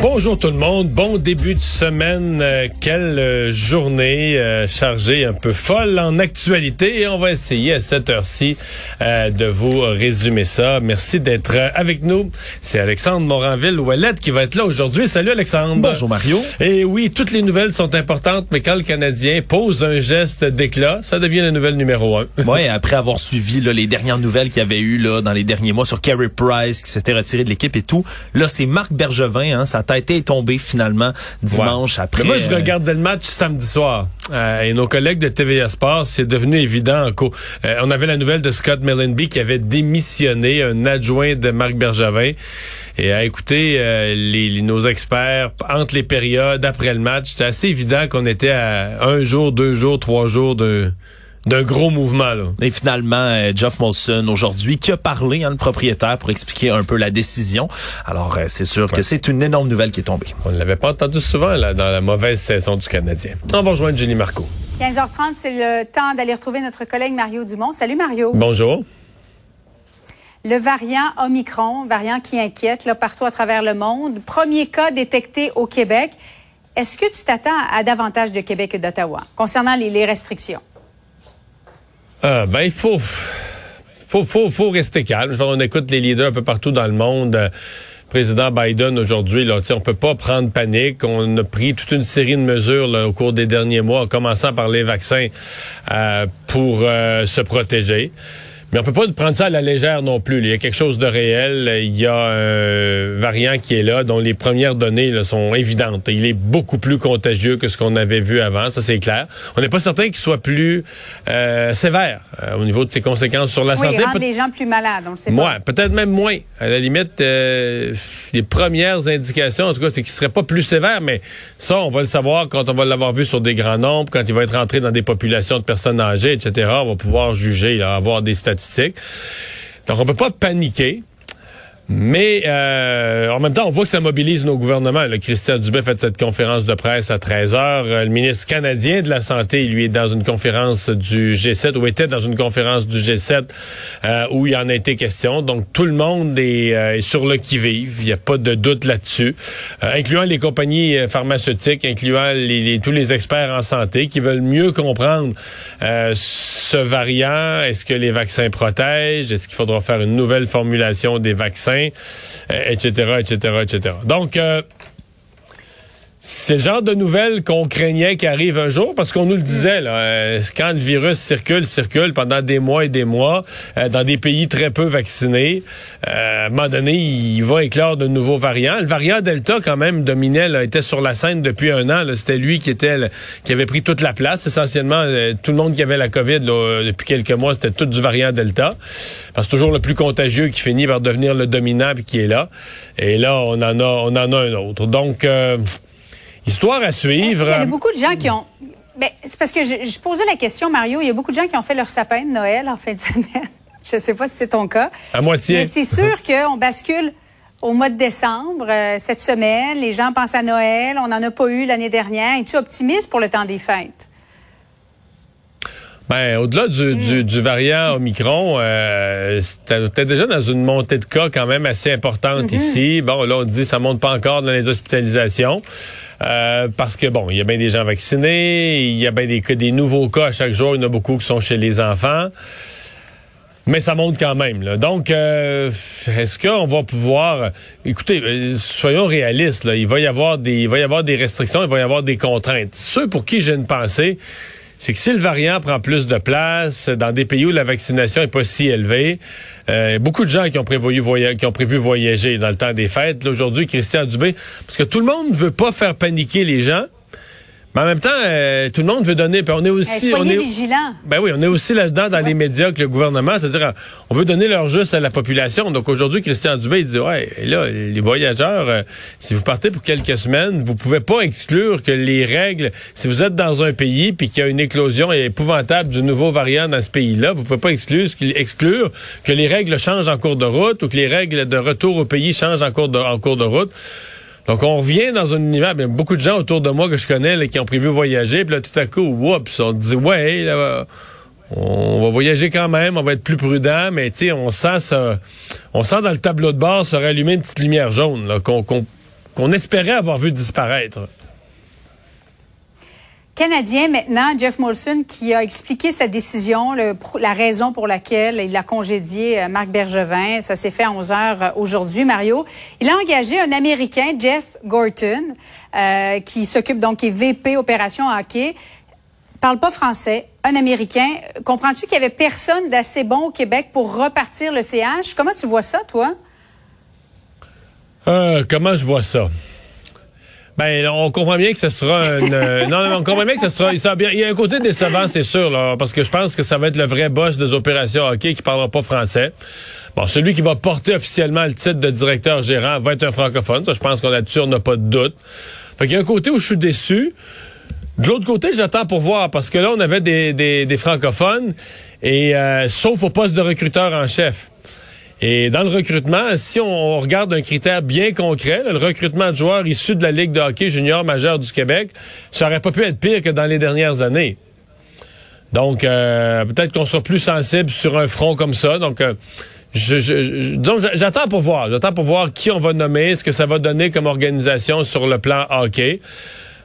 Bonjour tout le monde, bon début de semaine. Euh, quelle euh, journée euh, chargée, un peu folle en actualité. Et on va essayer à cette heure-ci de vous résumer ça. Merci d'être avec nous. C'est Alexandre Moranville-Ouellette qui va être là aujourd'hui. Salut Alexandre. Bonjour Mario. Et oui, toutes les nouvelles sont importantes, mais quand le Canadien pose un geste d'éclat, ça devient la nouvelle numéro un. oui, après avoir suivi là, les dernières nouvelles qu'il y avait eu là, dans les derniers mois sur Carey Price qui s'était retiré de l'équipe et tout, là c'est Marc Bergevin, hein, ça tête est tombée finalement dimanche après. moi, je euh, regardais le match samedi soir. Euh, et nos collègues de TVA Sports, c'est devenu évident. Euh, on avait la nouvelle de Scott Mellenby qui avait démissionné, un adjoint de Marc Bergevin. Et à écouter les, nos experts entre les périodes, après le match, c'était assez évident qu'on était à un jour, deux jours, trois jours de d'un gros mouvement. Là. Et finalement, euh, Jeff Molson aujourd'hui qui a parlé, hein, le propriétaire, pour expliquer un peu la décision. Alors, euh, c'est sûr que c'est une énorme nouvelle qui est tombée. On ne l'avait pas entendu souvent là, dans la mauvaise saison du Canadien. On va rejoindre Jenny Marco. 15h30, c'est le temps d'aller retrouver notre collègue Mario Dumont. Salut Mario. Bonjour. Le variant Omicron, variant qui inquiète là, partout à travers le monde. Premier cas détecté au Québec. Est-ce que tu t'attends à davantage de Québec que d'Ottawa concernant les restrictions? Euh, ben, il faut, faut, faut, faut rester calme. On écoute les leaders un peu partout dans le monde. Euh, président Biden aujourd'hui, là, on peut pas prendre panique. On a pris toute une série de mesures au cours des derniers mois, en commençant par les vaccins euh, pour euh, se protéger. Mais on peut pas prendre ça à la légère non plus. Il y a quelque chose de réel. Il y a un variant qui est là, dont les premières données là, sont évidentes. Il est beaucoup plus contagieux que ce qu'on avait vu avant, ça c'est clair. On n'est pas certain qu'il soit plus euh, sévère euh, au niveau de ses conséquences sur la oui, santé. Il les gens plus malades, on le sait pas. peut-être même moins. À la limite, euh, les premières indications, en tout cas, c'est qu'il serait pas plus sévère, mais ça, on va le savoir quand on va l'avoir vu sur des grands nombres, quand il va être rentré dans des populations de personnes âgées, etc. On va pouvoir juger, là, avoir des statistiques donc, on peut pas paniquer. Mais euh, en même temps, on voit que ça mobilise nos gouvernements. Le Christian Dubé fait cette conférence de presse à 13 heures. Euh, le ministre canadien de la Santé, lui, est dans une conférence du G7, ou était dans une conférence du G7 euh, où il en a été question. Donc, tout le monde est, sur le qui-vive. Il n'y a pas de doute là-dessus, incluant les compagnies pharmaceutiques, incluant les, tous les experts en santé qui veulent mieux comprendre ce variant. Est-ce que les vaccins protègent? Est-ce qu'il faudra faire une nouvelle formulation des vaccins? Etc., etc., etc. Donc, euh, c'est le genre de nouvelles qu'on craignait qui arrive un jour parce qu'on nous le disait là, euh, quand le virus circule, circule pendant des mois et des mois euh, dans des pays très peu vaccinés. Euh, à un moment donné, il va éclore de nouveaux variants. Le variant Delta quand même dominait, là, était sur la scène depuis un an. C'était lui qui était qui avait pris toute la place. Essentiellement, tout le monde qui avait la COVID depuis quelques mois, c'était tout du variant Delta. Parce que c'est toujours le plus contagieux qui finit par devenir le dominant puis qui est là. Et là, on en a, on en a un autre. Donc Histoire à suivre. Il y a beaucoup de gens qui ont. Ben, c'est parce que je, posais la question, Mario. Il y a beaucoup de gens qui ont fait leur sapin de Noël en fin de semaine. je ne sais pas si c'est ton cas. À moitié. Mais c'est sûr qu'on bascule au mois de décembre, euh, cette semaine. Les gens pensent à Noël. On n'en a pas eu l'année dernière. Es-tu optimiste pour le temps des fêtes? Ben, au-delà du, du, mm. variant Omicron, euh, t'es déjà dans une montée de cas quand même assez importante mm-hmm. ici. Bon, là, on dit ça monte pas encore dans les hospitalisations. Euh, parce que bon, il y a bien des gens vaccinés, il y a bien des, des nouveaux cas à chaque jour, il y en a beaucoup qui sont chez les enfants. Mais ça monte quand même. Donc, euh, est-ce qu'on va pouvoir... Écoutez, euh, soyons réalistes. Là. Il, va y avoir des, il va y avoir des restrictions, il va y avoir des contraintes. Ceux pour qui j'ai une pensée, c'est que si le variant prend plus de place dans des pays où la vaccination est pas si élevée, euh, beaucoup de gens qui ont prévu voyager, qui ont prévu voyager dans le temps des fêtes. Aujourd'hui, Christian Dubé, parce que tout le monde ne veut pas faire paniquer les gens. Mais en même temps, euh, tout le monde veut donner. Puis on est aussi. Eh, on est, vigilants. Ben oui, on est aussi là-dedans dans les médias que le gouvernement, c'est-à-dire on veut donner leur juste à la population. Donc aujourd'hui, Christian Dubé il dit ouais, là les voyageurs, euh, si vous partez pour quelques semaines, vous pouvez pas exclure que les règles, si vous êtes dans un pays puis qu'il y a une éclosion épouvantable du nouveau variant dans ce pays-là, vous pouvez pas exclure, exclure que les règles changent en cours de route ou que les règles de retour au pays changent en cours de, en cours de route. Donc, on revient dans un univers, bien, beaucoup de gens autour de moi que je connais là, qui ont prévu voyager, puis là, tout à coup, oups, on dit, ouais, là, on va voyager quand même, on va être plus prudent, mais tu sais, on sent ça, on sent dans le tableau de bord se rallumer une petite lumière jaune, qu'on, qu'on espérait avoir vu disparaître. Canadien maintenant, Jeff Molson, qui a expliqué sa décision, la raison pour laquelle il a congédié euh, Marc Bergevin. Ça s'est fait à 11 heures euh, aujourd'hui, Mario. Il a engagé un Américain, Jeff Gorton, euh, qui s'occupe donc, qui est VP Opération Hockey. Parle pas français, un Américain. Comprends-tu qu'il y avait personne d'assez bon au Québec pour repartir le CH? Comment tu vois ça, toi? Comment je vois ça? Ben, on comprend bien que ce sera une, euh, non, non, on comprend bien que ce sera, il y a un côté décevant, c'est sûr, là, parce que je pense que ça va être le vrai boss des opérations hockey qui parlera pas français. Bon, celui qui va porter officiellement le titre de directeur gérant va être un francophone. Ça, je pense qu'on là-dessus, on n'a pas de doute. Fait qu'il y a un côté où je suis déçu. De l'autre côté, j'attends pour voir, parce que là, on avait des, des, des francophones, et euh, sauf au poste de recruteur en chef. Et dans le recrutement, si on regarde un critère bien concret, le recrutement de joueurs issus de la Ligue de hockey junior majeure du Québec, ça aurait pas pu être pire que dans les dernières années. Donc, euh, peut-être qu'on sera plus sensible sur un front comme ça. Donc, euh, je, je, j'attends pour voir. J'attends pour voir qui on va nommer, ce que ça va donner comme organisation sur le plan hockey.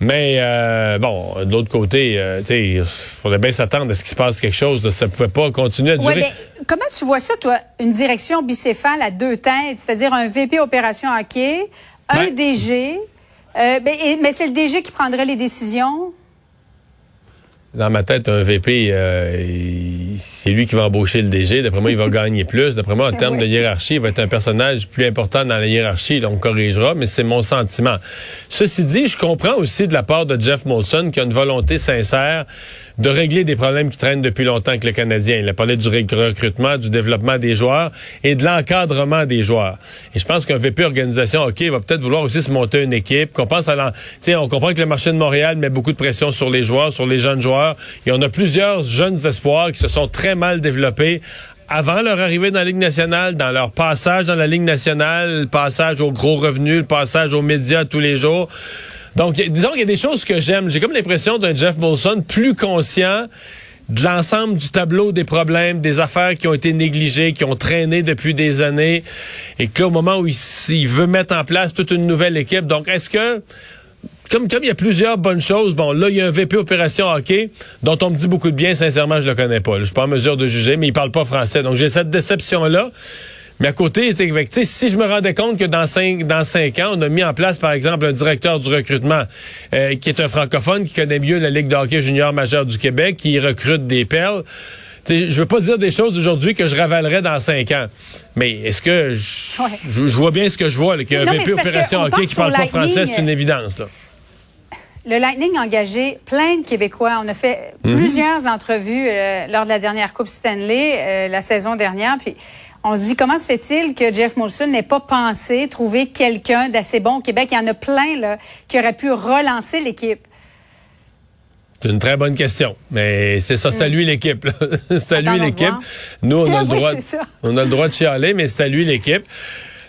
Mais euh, bon, de l'autre côté, euh, il faudrait bien s'attendre à ce qu'il se passe quelque chose. Ça ne pouvait pas continuer à durer. Ouais, mais comment tu vois ça, toi, une direction bicéphale à deux têtes, c'est-à-dire un VP opération hockey, un DG, euh, ben, mais c'est le DG qui prendrait les décisions? Dans ma tête, un VP, euh, c'est lui qui va embaucher le DG. D'après moi, il va gagner plus. D'après moi, en termes de hiérarchie, il va être un personnage plus important dans la hiérarchie. Là, on corrigera, mais c'est mon sentiment. Ceci dit, je comprends aussi de la part de Jeff Molson qui a une volonté sincère de régler des problèmes qui traînent depuis longtemps avec le Canadien. Il a parlé du recrutement, du développement des joueurs et de l'encadrement des joueurs. Et je pense qu'un VP organisation, OK, va peut-être vouloir aussi se monter une équipe. Qu'on pense à l'en... on comprend que le marché de Montréal met beaucoup de pression sur les joueurs, sur les jeunes joueurs. Et on a plusieurs jeunes espoirs qui se sont très mal développés avant leur arrivée dans la Ligue nationale, dans leur passage dans la Ligue nationale, le passage aux gros revenus, le passage aux médias tous les jours. Donc, disons qu'il y a des choses que j'aime. J'ai comme l'impression d'un Jeff Molson plus conscient de l'ensemble du tableau des problèmes, des affaires qui ont été négligées, qui ont traîné depuis des années, et que au moment où il, veut mettre en place toute une nouvelle équipe, donc est-ce que comme, comme il y a plusieurs bonnes choses, bon, là, il y a un VP opération hockey dont on me dit beaucoup de bien, sincèrement, je le connais pas. Je suis pas en mesure de juger, mais il parle pas français. Donc, j'ai cette déception-là. Mais à côté, si je me rendais compte que dans cinq, dans cinq ans, on a mis en place, par exemple, un directeur du recrutement euh, qui est un francophone, qui connaît mieux la Ligue de hockey junior majeure du Québec, qui recrute des perles. Je veux pas dire des choses aujourd'hui que je ravalerais dans cinq ans. Mais est-ce que je, vois bien ce que je vois, qu'il y a un VP Opération Hockey qui parle pas français, c'est une évidence. Là. Le Lightning a engagé plein de Québécois. On a fait mhm. plusieurs entrevues euh, lors de la dernière Coupe Stanley euh, la saison dernière. Puis on se dit comment se fait-il que Jeff Molson n'ait pas pensé trouver quelqu'un d'assez bon au Québec? Il y en a plein là, qui auraient pu relancer l'équipe. C'est une très bonne question, mais c'est ça, c'est à mm. lui l'équipe. c'est à lui l'équipe. Nous, on a le droit, on a le droit de chialer, mais c'est à lui l'équipe.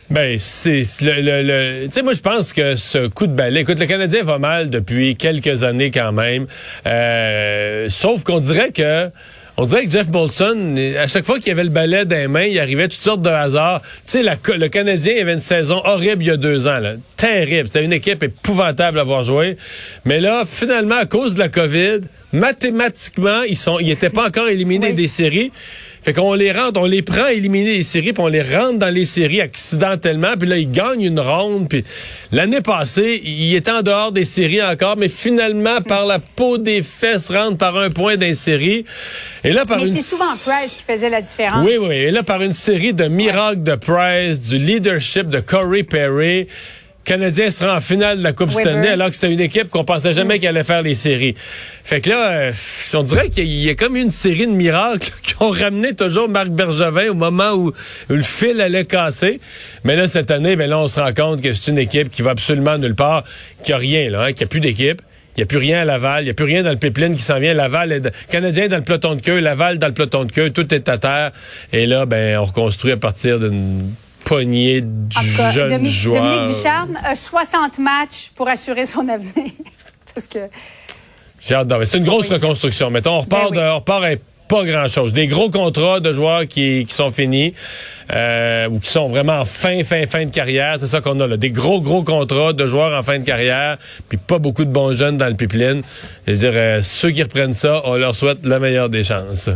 Ben, c'est le, le, tu sais, moi je pense que ce coup de balai, écoute, le Canadien va mal depuis quelques années quand même. Euh, sauf qu'on dirait que on dirait que Jeff Molson, à chaque fois qu'il avait le balai dans les mains, il arrivait toutes sortes de hasards. Tu sais, le Canadien avait une saison horrible il y a deux ans. Là. Terrible. C'était une équipe épouvantable à avoir joué. Mais là, finalement, à cause de la COVID, mathématiquement, ils sont, ils n'étaient pas encore éliminés des séries. Fait qu'on les rentre, on les prend à éliminer les séries, puis on les rentre dans les séries accidentellement, puis là, ils gagnent une ronde. Puis l'année passée, ils étaient en dehors des séries encore, mais finalement, par la peau des fesses, rentrent par un point des séries. Et là, par mais c'est souvent Price qui faisait la différence. Oui, oui. Et là, par une série de miracles de Price, du leadership de Corey Perry, Canadien sera en finale de la Coupe Stanley, alors que c'était une équipe qu'on pensait jamais qu'elle allait faire les séries. Fait que là, euh, on dirait qu'il y a comme une série de miracles qui ont ramené toujours Marc Bergevin au moment où, le fil allait casser. Mais là, cette année, ben là, on se rend compte que c'est une équipe qui va absolument nulle part, qui a rien, là, hein, qui a plus d'équipe. Il n'y a plus rien à Laval. Il n'y a plus rien dans le pipeline qui s'en vient. Laval est Canadien dans le peloton de queue. Laval dans le peloton de queue. Tout est à terre. Et là, ben, on reconstruit à partir d'une poignée de jeunes joueurs. Dominique Ducharme a 60 matchs pour assurer son avenir. Parce que... C'est une grosse reconstruction. Mettons, on repart, ben de, on repart pas grand-chose. Des gros contrats de joueurs qui, qui sont finis euh, ou qui sont vraiment en fin, fin, fin de carrière. C'est ça qu'on a là. Des gros, gros contrats de joueurs en fin de carrière, puis pas beaucoup de bons jeunes dans le pipeline. Je veux dire, euh, ceux qui reprennent ça, on leur souhaite la meilleure des chances.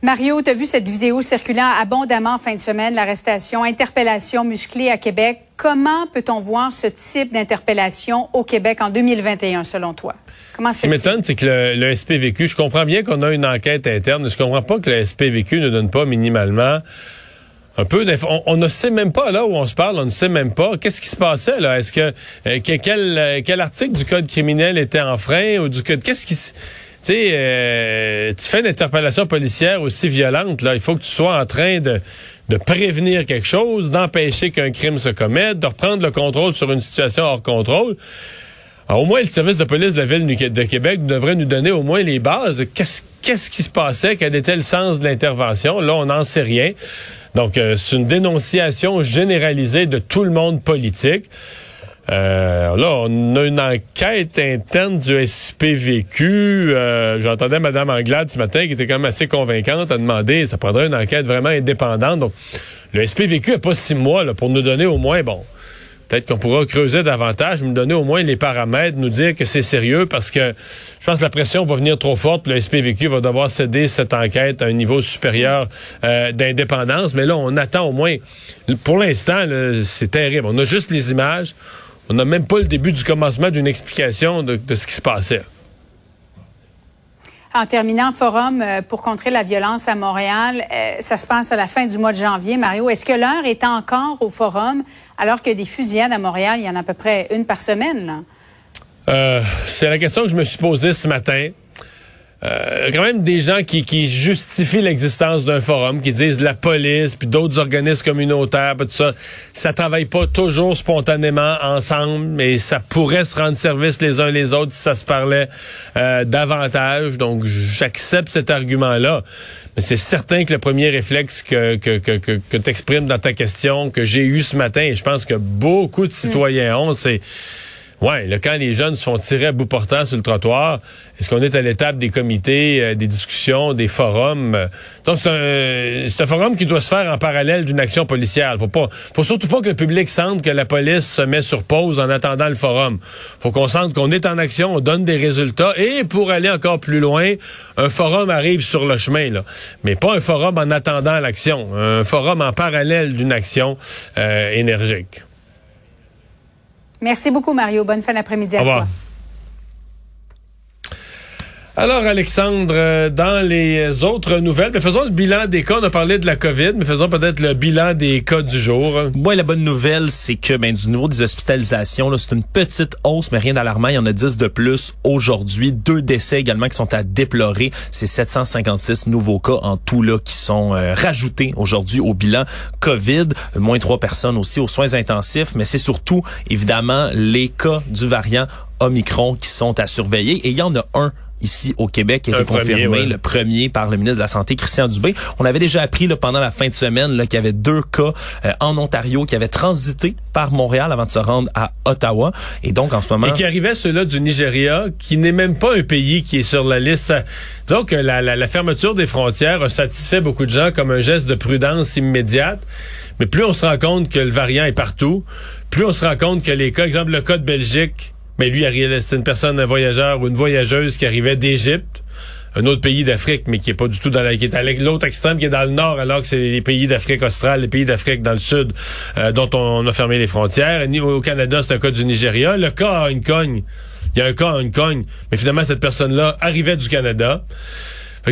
Mario, tu as vu cette vidéo circulant abondamment en fin de semaine, l'arrestation, interpellation musclée à Québec. Comment peut-on voir ce type d'interpellation au Québec en 2021, selon toi? Comment Ce qui m'étonne, c'est que le, SPVQ, je comprends bien qu'on a une enquête interne, mais je comprends pas que le SPVQ ne donne pas minimalement un peu on, on, ne sait même pas là où on se parle, on ne sait même pas qu'est-ce qui se passait là? Est-ce que, euh, quel, euh, quel article du code criminel était en frein ou du code qu'est-ce qui tu sais, euh, tu fais une interpellation policière aussi violente, là, il faut que tu sois en train de, de prévenir quelque chose, d'empêcher qu'un crime se commette, de reprendre le contrôle sur une situation hors contrôle. au moins, le service de police de la ville de Québec devrait nous donner au moins les bases. Qu'est-ce qu'est-ce qui se passait? Quel était le sens de l'intervention? Là, on n'en sait rien. Donc, euh, c'est une dénonciation généralisée de tout le monde politique. Euh, là, on a une enquête interne du SPVQ. Euh, j'entendais Mme Anglade ce matin qui était quand même assez convaincante à demander, ça prendrait une enquête vraiment indépendante. Donc, le SPVQ n'a pas six mois là, pour nous donner au moins, bon, peut-être qu'on pourra creuser davantage, nous donner au moins les paramètres, nous dire que c'est sérieux parce que je pense que la pression va venir trop forte. Le SPVQ va devoir céder cette enquête à un niveau supérieur euh, d'indépendance. Mais là, on attend au moins, pour l'instant, c'est terrible. On a juste les images. On n'a même pas le début du commencement d'une explication de, ce qui se passait. En terminant, Forum euh, pour contrer la violence à Montréal, euh, ça se passe à la fin du mois de janvier. Mario, est-ce que l'heure est encore au Forum alors que des fusillades à Montréal, il y en a à peu près une par semaine? Euh, c'est la question que je me suis posée ce matin. Euh, quand même des gens qui, qui justifient l'existence d'un forum, qui disent la police, puis d'autres organismes communautaires, tout ça, ça travaille pas toujours spontanément ensemble, mais ça pourrait se rendre service les uns les autres si ça se parlait euh, davantage. Donc, j'accepte cet argument-là. Mais c'est certain que le premier réflexe que, que, que, que, que tu exprimes dans ta question, que j'ai eu ce matin, et je pense que beaucoup de citoyens ont, c'est Ouais, là, quand les jeunes se font tirer à bout portant sur le trottoir, est-ce qu'on est à l'étape des comités, euh, des discussions, des forums? Donc, c'est un, c'est un forum qui doit se faire en parallèle d'une action policière. Faut pas, faut surtout pas que le public sente que la police se met sur pause en attendant le forum. Faut qu'on sente qu'on est en action, on donne des résultats. Et pour aller encore plus loin, un forum arrive sur le chemin, là. Mais pas un forum en attendant l'action. Un forum en parallèle d'une action euh, énergique. Merci beaucoup, Mario. Bonne fin d'après-midi à toi. Alors, Alexandre, euh, dans les autres nouvelles, mais faisons le bilan des cas. On a parlé de la COVID, mais faisons peut-être le bilan des cas du jour. Oui, la bonne nouvelle, c'est que ben, du niveau des hospitalisations, c'est une petite hausse, mais rien d'alarmant. Il y en a 10 de plus aujourd'hui. Deux décès également qui sont à déplorer. C'est 756 nouveaux cas en tout là qui sont euh, rajoutés aujourd'hui au bilan COVID. Moins trois personnes aussi aux soins intensifs, mais c'est surtout, évidemment, les cas du variant Omicron qui sont à surveiller. Et il y en a un ici au Québec qui a été confirmé le premier par le ministre de la Santé, Christian Dubé. On avait déjà appris là, pendant la fin de semaine qu'il y avait deux cas euh, en Ontario qui avaient transité par Montréal avant de se rendre à Ottawa. Et donc, en ce moment... Et qui arrivait ceux-là du Nigeria, qui n'est même pas un pays qui est sur la liste. disons que la, la, la fermeture des frontières a satisfait beaucoup de gens comme un geste de prudence immédiate. Mais plus on se rend compte que le variant est partout, plus on se rend compte que les cas, exemple le cas de Belgique, mais lui, c'est une personne, un voyageur ou une voyageuse qui arrivait d'Égypte, un autre pays d'Afrique, mais qui est pas du tout dans la, qui est à l'autre extrême, qui est dans le nord, alors que c'est les pays d'Afrique australe, les pays d'Afrique dans le sud, euh, dont on, a fermé les frontières. Au Canada, c'est un cas du Nigeria. Le cas a une cogne. Il y a un cas a une cogne. Mais finalement, cette personne-là arrivait du Canada.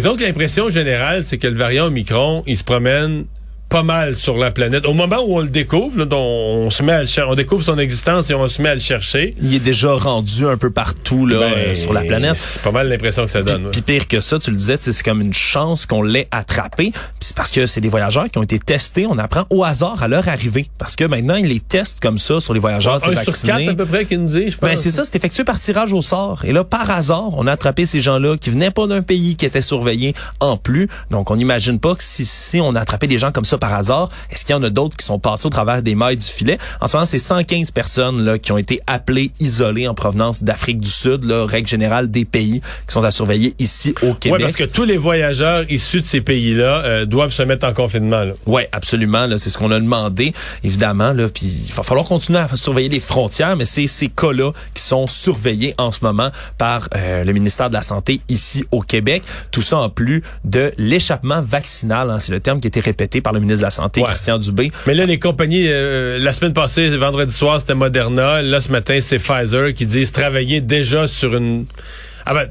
donc, l'impression générale, c'est que le variant Omicron, il se promène pas mal sur la planète. Au moment où on le découvre, là, on, se met à le on découvre son existence et on se met à le chercher. Il est déjà rendu un peu partout là, Ben, euh, sur la planète. C'est pas mal l'impression que ça donne. ouais. Puis pire que ça, tu le disais, c'est comme une chance qu'on l'ait attrapé. Puis c'est parce que c'est des voyageurs qui ont été testés. On apprend au hasard à leur arrivée. Parce que maintenant, ils les testent comme ça sur les voyageurs Un tu sais, sur vaccinés. quatre à peu près qui nous dit, je pense. Ben c'est ça, c'est effectué par tirage au sort. Et là, par hasard, on a attrapé ces gens-là qui venaient pas d'un pays qui était surveillé en plus. Donc, on n'imagine pas que si, si on a attrapé des gens comme ça par hasard, est-ce qu'il y en a d'autres qui sont passés au travers des mailles du filet? En ce moment, c'est 115 personnes là, qui ont été appelées, isolées en provenance d'Afrique du Sud, là, règle générale des pays qui sont à surveiller ici au Québec. Oui, parce que tous les voyageurs issus de ces pays-là euh, doivent se mettre en confinement. Ouais, absolument. Là, c'est ce qu'on a demandé, évidemment. Là, puis il va falloir continuer à surveiller les frontières, mais c'est ces cas-là qui sont surveillés en ce moment par euh, le ministère de la Santé ici au Québec. Tout ça en plus de l'échappement vaccinal. hein, c'est le terme qui a été répété par le ministre de la Santé, Ouais. Christian Dubé. Mais là, les compagnies, euh, la semaine passée, vendredi soir, c'était Moderna. Là, ce matin, c'est Pfizer qui disent travailler déjà sur une... Ah ben,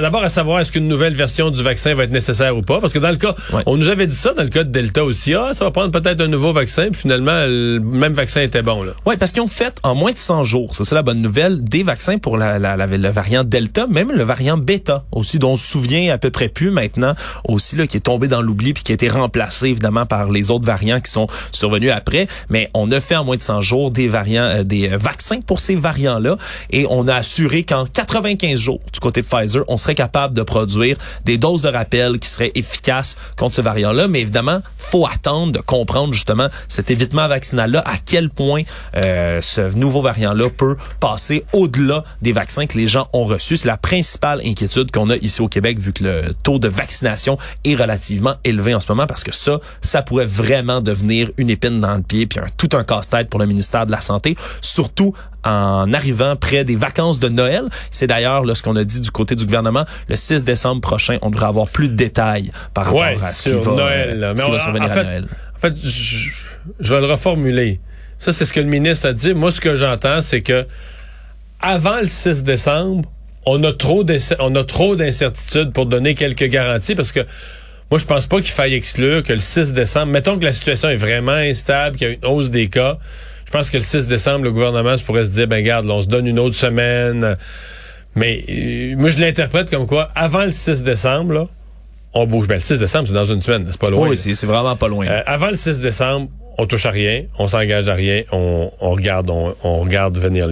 d'abord à savoir est-ce qu'une nouvelle version du vaccin va être nécessaire ou pas. Parce que dans le cas, Ouais. on nous avait dit ça dans le cas de Delta aussi. Ah, ça va prendre peut-être un nouveau vaccin. Puis finalement, le même vaccin était bon. Là. Oui, parce qu'ils ont fait en moins de 100 jours, ça c'est la bonne nouvelle, des vaccins pour la, la, la- le variant Delta, même le variant Beta aussi, dont on se souvient à peu près plus maintenant, aussi là, qui est tombé dans l'oubli puis qui a été remplacé évidemment par les autres variants qui sont survenus après. Mais on a fait en moins de 100 jours des variants, euh, des euh, vaccins pour ces variants-là et on a assuré qu'en 95 jours, du côté de Pfizer, on serait capable de produire des doses de rappel qui seraient efficaces contre ce variant-là. Mais évidemment, faut attendre de comprendre justement cet évitement vaccinal-là, à quel point euh, ce nouveau variant-là peut passer au-delà des vaccins que les gens ont reçus. C'est la principale inquiétude qu'on a ici au Québec, vu que le taux de vaccination est relativement élevé en ce moment, parce que ça, ça pourrait vraiment devenir une épine dans le pied, puis un, tout un casse-tête pour le ministère de la Santé, surtout en arrivant près des vacances de Noël. C'est d'ailleurs ce qu'on a dit du côté du gouvernement. Le 6 décembre prochain, on devrait avoir plus de détails par rapport Ouais, à ce qui va, Noël. là. ce qui on- va survenir en à fait, Noël. En fait, je, je vais le reformuler. Ça, c'est ce que le ministre a dit. Moi, ce que j'entends, c'est que avant le 6 décembre, on a trop d'incer- on a trop d'incertitudes pour donner quelques garanties parce que moi, je pense pas qu'il faille exclure que le 6 décembre, mettons que la situation est vraiment instable, qu'il y a une hausse des cas, je pense que le 6 décembre, le gouvernement se pourrait se dire, ben garde, on se donne une autre semaine. Mais euh, moi, je l'interprète comme quoi, avant le 6 décembre, là, on bouge. Ben, le 6 décembre, c'est dans une semaine, c'est pas loin. Oui, c'est vraiment pas loin. Euh, avant le 6 décembre, on touche à rien, on s'engage à rien, on, on regarde, on, on regarde venir